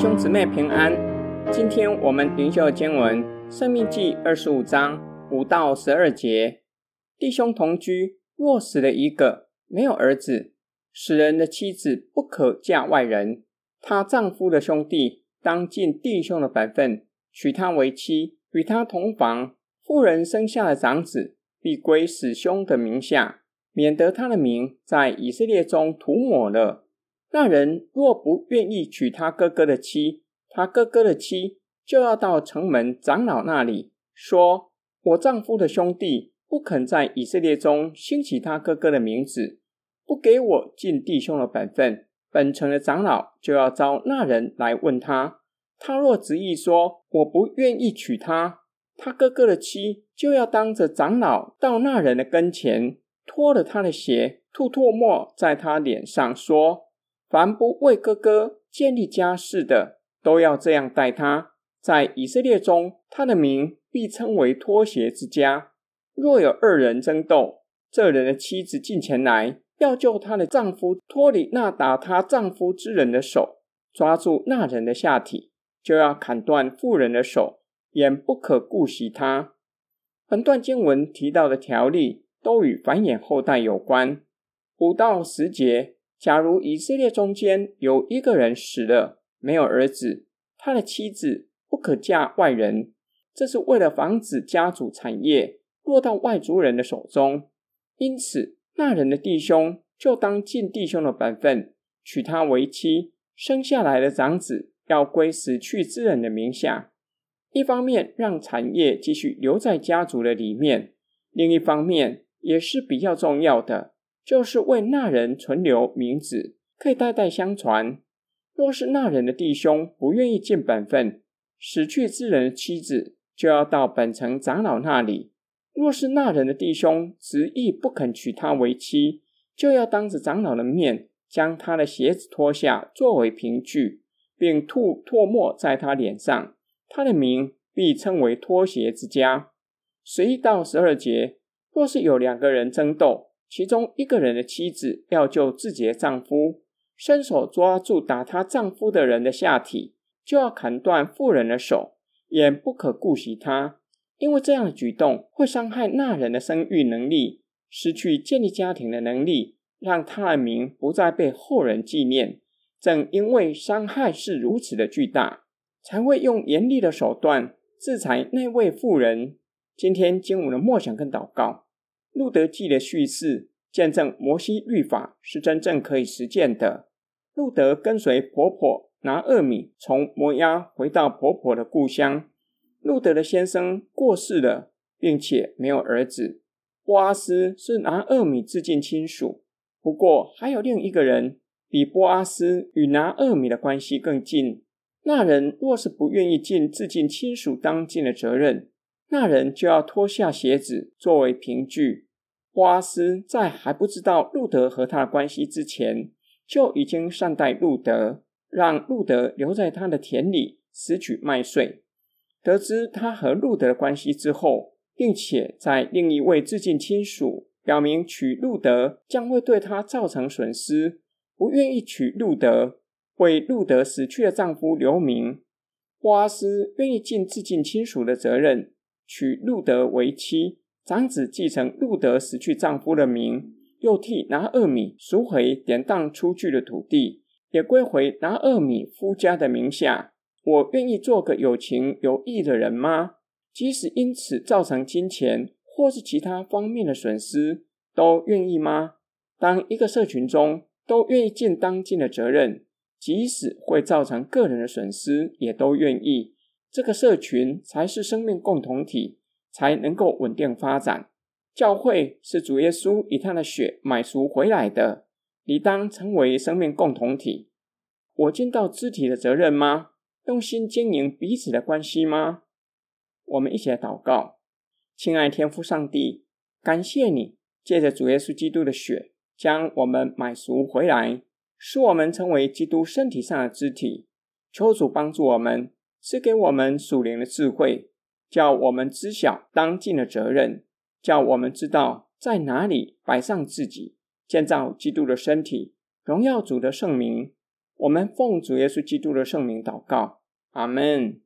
兄姊妹平安，今天我们灵修的经文《生命记》二十五章五到十二节。弟兄同居，若死了一个，没有儿子，死人的妻子不可嫁外人，她丈夫的兄弟当尽弟兄的本分，娶她为妻，与她同房。妇人生下的长子，必归死兄的名下，免得他的名在以色列中涂抹了。那人若不愿意娶他哥哥的妻，他哥哥的妻就要到城门长老那里说：“我丈夫的兄弟不肯在以色列中兴起他哥哥的名字，不给我尽弟兄的本分。”本城的长老就要招那人来问他，他若执意说：“我不愿意娶她。”他哥哥的妻就要当着长老到那人的跟前，脱了他的鞋，吐唾沫在他脸上，说。凡不为哥哥建立家室的，都要这样待他。在以色列中，他的名必称为脱鞋之家。若有二人争斗，这人的妻子进前来，要救她的丈夫脱离那打她丈夫之人的手，抓住那人的下体，就要砍断妇人的手，眼不可顾惜她。本段经文提到的条例，都与繁衍后代有关。五到十节。假如以色列中间有一个人死了，没有儿子，他的妻子不可嫁外人，这是为了防止家族产业落到外族人的手中。因此，那人的弟兄就当尽弟兄的本分，娶她为妻，生下来的长子要归死去之人的名下。一方面让产业继续留在家族的里面，另一方面也是比较重要的。就是为那人存留名字，可以代代相传。若是那人的弟兄不愿意尽本分，死去之人的妻子就要到本城长老那里。若是那人的弟兄执意不肯娶她为妻，就要当着长老的面将他的鞋子脱下作为凭据，并吐唾沫在他脸上。他的名必称为脱鞋之家。十一到十二节，若是有两个人争斗，其中一个人的妻子要救自己的丈夫，伸手抓住打她丈夫的人的下体，就要砍断妇人的手，也不可顾惜她，因为这样的举动会伤害那人的生育能力，失去建立家庭的能力，让他的名不再被后人纪念。正因为伤害是如此的巨大，才会用严厉的手段制裁那位妇人。今天经文的默想跟祷告。路德记的叙事见证摩西律法是真正可以实践的。路德跟随婆婆拿厄米从摩押回到婆婆的故乡。路德的先生过世了，并且没有儿子。波阿斯是拿厄米至近亲属，不过还有另一个人比波阿斯与拿厄米的关系更近。那人若是不愿意尽至近亲属当尽的责任，那人就要脱下鞋子作为凭据。波阿斯在还不知道路德和他的关系之前，就已经善待路德，让路德留在他的田里拾取麦穗。得知他和路德的关系之后，并且在另一位致敬亲属表明娶路德将会对他造成损失，不愿意娶路德，为路德死去的丈夫留名。波阿斯愿意尽致敬亲属的责任。娶路德为妻，长子继承路德死去丈夫的名，又替拿俄米赎回典当出去的土地，也归回拿俄米夫家的名下。我愿意做个有情有义的人吗？即使因此造成金钱或是其他方面的损失，都愿意吗？当一个社群中都愿意尽当尽的责任，即使会造成个人的损失，也都愿意。这个社群才是生命共同体，才能够稳定发展。教会是主耶稣以他的血买赎回来的，理当成为生命共同体。我尽到肢体的责任吗？用心经营彼此的关系吗？我们一起来祷告，亲爱天父上帝，感谢你借着主耶稣基督的血，将我们买赎回来，使我们成为基督身体上的肢体。求主帮助我们。是给我们属灵的智慧，叫我们知晓当尽的责任，叫我们知道在哪里摆上自己，建造基督的身体，荣耀主的圣名。我们奉主耶稣基督的圣名祷告，阿门。